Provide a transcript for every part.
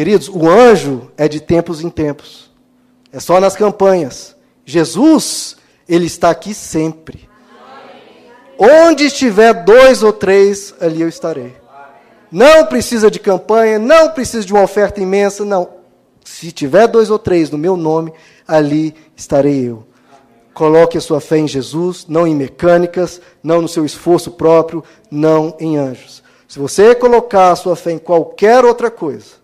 Queridos, o anjo é de tempos em tempos. É só nas campanhas. Jesus, ele está aqui sempre. Onde estiver dois ou três, ali eu estarei. Não precisa de campanha, não precisa de uma oferta imensa, não. Se tiver dois ou três no meu nome, ali estarei eu. Coloque a sua fé em Jesus, não em mecânicas, não no seu esforço próprio, não em anjos. Se você colocar a sua fé em qualquer outra coisa,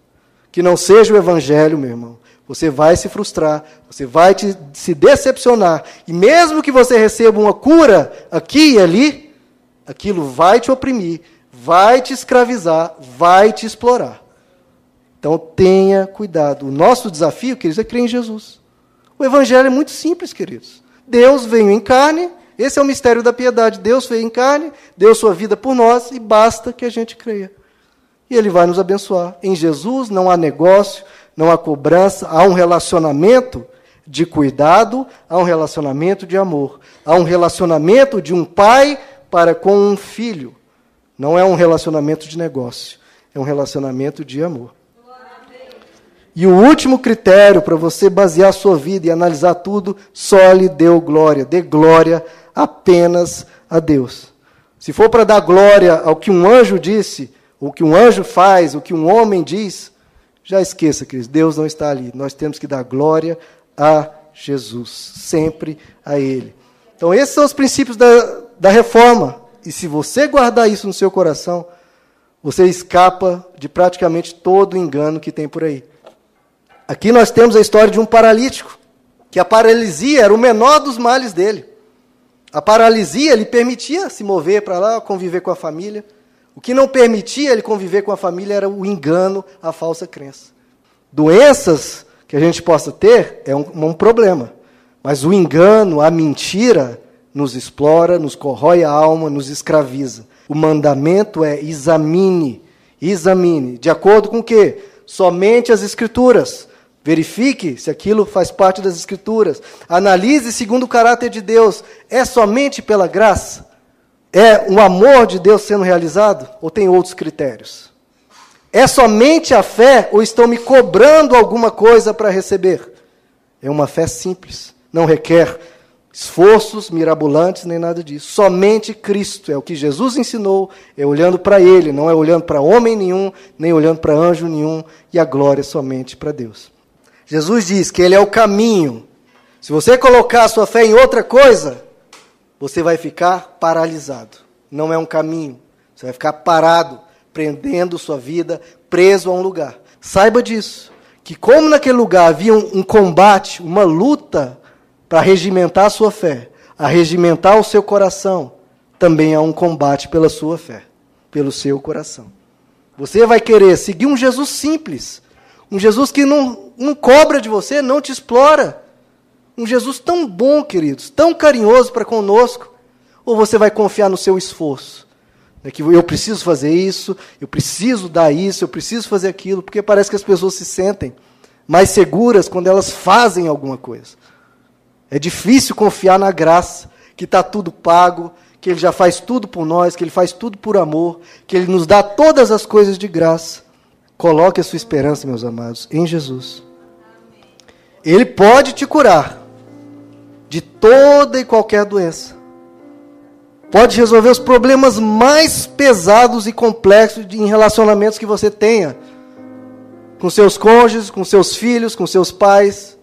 que não seja o Evangelho, meu irmão, você vai se frustrar, você vai te, se decepcionar. E mesmo que você receba uma cura aqui e ali, aquilo vai te oprimir, vai te escravizar, vai te explorar. Então tenha cuidado. O nosso desafio, queridos, é crer em Jesus. O Evangelho é muito simples, queridos. Deus veio em carne, esse é o mistério da piedade. Deus veio em carne, deu sua vida por nós e basta que a gente creia. E Ele vai nos abençoar. Em Jesus não há negócio, não há cobrança, há um relacionamento de cuidado, há um relacionamento de amor, há um relacionamento de um pai para com um filho. Não é um relacionamento de negócio, é um relacionamento de amor. E o último critério para você basear a sua vida e analisar tudo, só lhe deu glória. Dê glória apenas a Deus. Se for para dar glória ao que um anjo disse, o que um anjo faz, o que um homem diz, já esqueça, queridos, Deus não está ali. Nós temos que dar glória a Jesus, sempre a Ele. Então, esses são os princípios da, da reforma. E se você guardar isso no seu coração, você escapa de praticamente todo o engano que tem por aí. Aqui nós temos a história de um paralítico, que a paralisia era o menor dos males dele. A paralisia lhe permitia se mover para lá, conviver com a família. O que não permitia ele conviver com a família era o engano, a falsa crença. Doenças que a gente possa ter é um, um problema, mas o engano, a mentira, nos explora, nos corrói a alma, nos escraviza. O mandamento é examine, examine, de acordo com o quê? Somente as escrituras. Verifique se aquilo faz parte das Escrituras. Analise segundo o caráter de Deus. É somente pela graça? É o amor de Deus sendo realizado? Ou tem outros critérios? É somente a fé ou estão me cobrando alguma coisa para receber? É uma fé simples. Não requer esforços mirabolantes nem nada disso. Somente Cristo é o que Jesus ensinou, é olhando para Ele, não é olhando para homem nenhum, nem olhando para anjo nenhum, e a glória é somente para Deus. Jesus diz que Ele é o caminho. Se você colocar a sua fé em outra coisa, você vai ficar paralisado. Não é um caminho. Você vai ficar parado, prendendo sua vida, preso a um lugar. Saiba disso. Que como naquele lugar havia um, um combate, uma luta para regimentar a sua fé, a regimentar o seu coração, também há um combate pela sua fé, pelo seu coração. Você vai querer seguir um Jesus simples, um Jesus que não, não cobra de você, não te explora. Um Jesus tão bom, queridos, tão carinhoso para conosco. Ou você vai confiar no seu esforço? Né, que eu preciso fazer isso, eu preciso dar isso, eu preciso fazer aquilo, porque parece que as pessoas se sentem mais seguras quando elas fazem alguma coisa. É difícil confiar na graça, que está tudo pago, que Ele já faz tudo por nós, que Ele faz tudo por amor, que Ele nos dá todas as coisas de graça. Coloque a sua esperança, meus amados, em Jesus. Ele pode te curar de toda e qualquer doença. Pode resolver os problemas mais pesados e complexos em relacionamentos que você tenha com seus cônjuges, com seus filhos, com seus pais.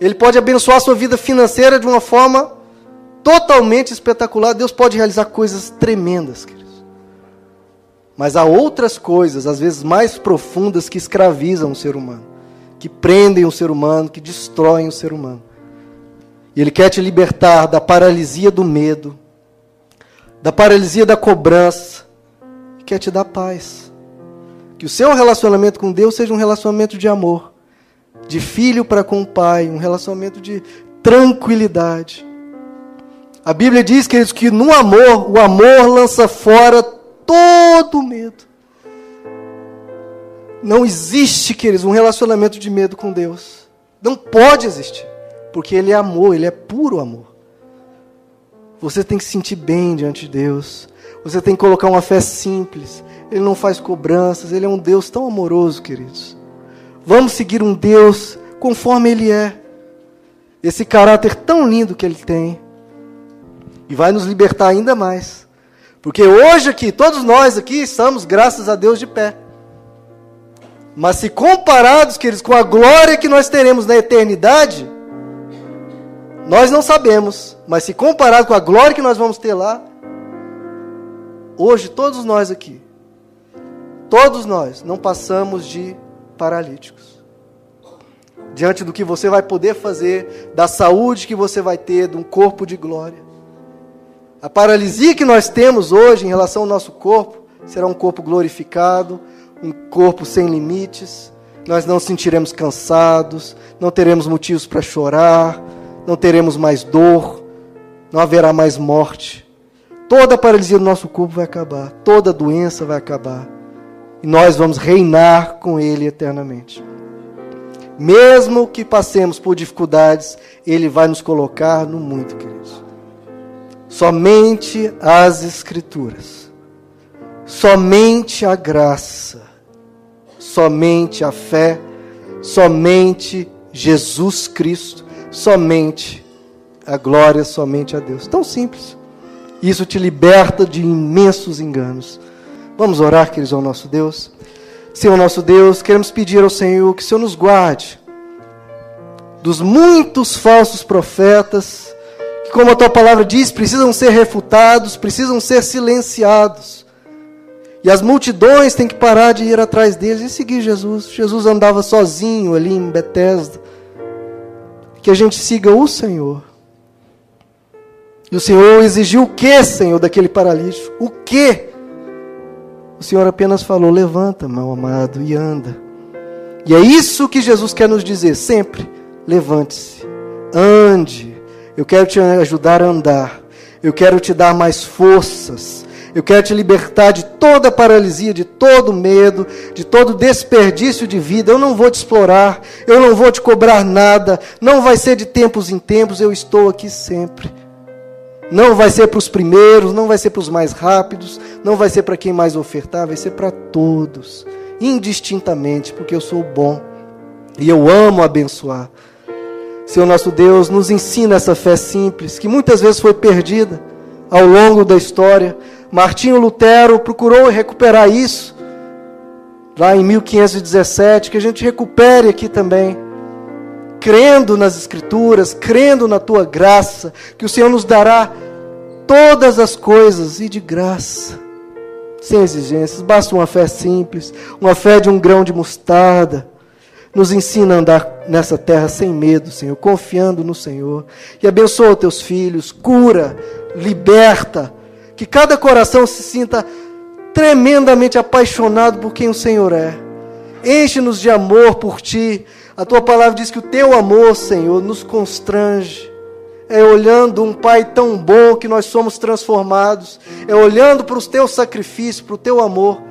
Ele pode abençoar a sua vida financeira de uma forma totalmente espetacular. Deus pode realizar coisas tremendas. Mas há outras coisas, às vezes mais profundas, que escravizam o ser humano, que prendem o ser humano, que destroem o ser humano. Ele quer te libertar da paralisia do medo, da paralisia da cobrança, quer te dar paz. Que o seu relacionamento com Deus seja um relacionamento de amor, de filho para com o pai, um relacionamento de tranquilidade. A Bíblia diz, queridos, que no amor, o amor lança fora todo medo. Não existe, queridos, um relacionamento de medo com Deus. Não pode existir. Porque Ele é amor, Ele é puro amor. Você tem que se sentir bem diante de Deus. Você tem que colocar uma fé simples. Ele não faz cobranças, Ele é um Deus tão amoroso, queridos. Vamos seguir um Deus conforme Ele é. Esse caráter tão lindo que Ele tem. E vai nos libertar ainda mais. Porque hoje aqui, todos nós aqui estamos, graças a Deus, de pé. Mas se comparados, queridos, com a glória que nós teremos na eternidade, nós não sabemos. Mas se comparado com a glória que nós vamos ter lá, hoje todos nós aqui, todos nós não passamos de paralíticos. Diante do que você vai poder fazer, da saúde que você vai ter, de um corpo de glória. A paralisia que nós temos hoje em relação ao nosso corpo será um corpo glorificado, um corpo sem limites, nós não sentiremos cansados, não teremos motivos para chorar, não teremos mais dor, não haverá mais morte. Toda paralisia do nosso corpo vai acabar, toda doença vai acabar. E nós vamos reinar com Ele eternamente. Mesmo que passemos por dificuldades, Ele vai nos colocar no muito, queridos. Somente as Escrituras, somente a graça, somente a fé, somente Jesus Cristo, somente a glória, somente a Deus. Tão simples. Isso te liberta de imensos enganos. Vamos orar, queridos, ao nosso Deus. Senhor nosso Deus, queremos pedir ao Senhor que o Senhor nos guarde dos muitos falsos profetas, que, como a tua palavra diz, precisam ser refutados, precisam ser silenciados. E as multidões têm que parar de ir atrás deles e seguir Jesus. Jesus andava sozinho ali em Betesda. Que a gente siga o Senhor. E o Senhor exigiu o que, Senhor, daquele paralítico? O que? O Senhor apenas falou: levanta, meu amado, e anda. E é isso que Jesus quer nos dizer sempre: levante-se, ande. Eu quero te ajudar a andar. Eu quero te dar mais forças. Eu quero te libertar de toda paralisia, de todo medo, de todo desperdício de vida. Eu não vou te explorar, eu não vou te cobrar nada. Não vai ser de tempos em tempos, eu estou aqui sempre. Não vai ser para os primeiros, não vai ser para os mais rápidos, não vai ser para quem mais ofertar, vai ser para todos, indistintamente, porque eu sou bom e eu amo abençoar. Senhor nosso Deus, nos ensina essa fé simples, que muitas vezes foi perdida ao longo da história. Martinho Lutero procurou recuperar isso, lá em 1517, que a gente recupere aqui também, crendo nas Escrituras, crendo na tua graça, que o Senhor nos dará todas as coisas e de graça, sem exigências, basta uma fé simples, uma fé de um grão de mostarda. Nos ensina a andar nessa terra sem medo, Senhor, confiando no Senhor. E abençoa teus filhos, cura, liberta, que cada coração se sinta tremendamente apaixonado por quem o Senhor é. Enche-nos de amor por ti. A tua palavra diz que o teu amor, Senhor, nos constrange. É olhando um Pai tão bom que nós somos transformados. É olhando para os teus sacrifícios, para o teu amor,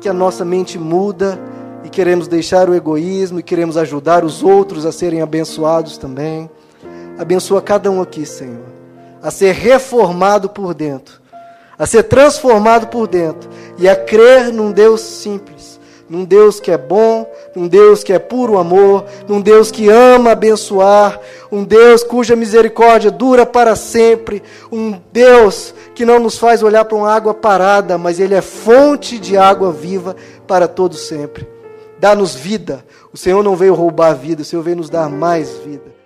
que a nossa mente muda e queremos deixar o egoísmo e queremos ajudar os outros a serem abençoados também. Abençoa cada um aqui, Senhor a ser reformado por dentro, a ser transformado por dentro e a crer num Deus simples, num Deus que é bom, num Deus que é puro amor, num Deus que ama abençoar, um Deus cuja misericórdia dura para sempre, um Deus que não nos faz olhar para uma água parada, mas Ele é fonte de água viva para todo sempre. Dá-nos vida. O Senhor não veio roubar a vida, o Senhor veio nos dar mais vida.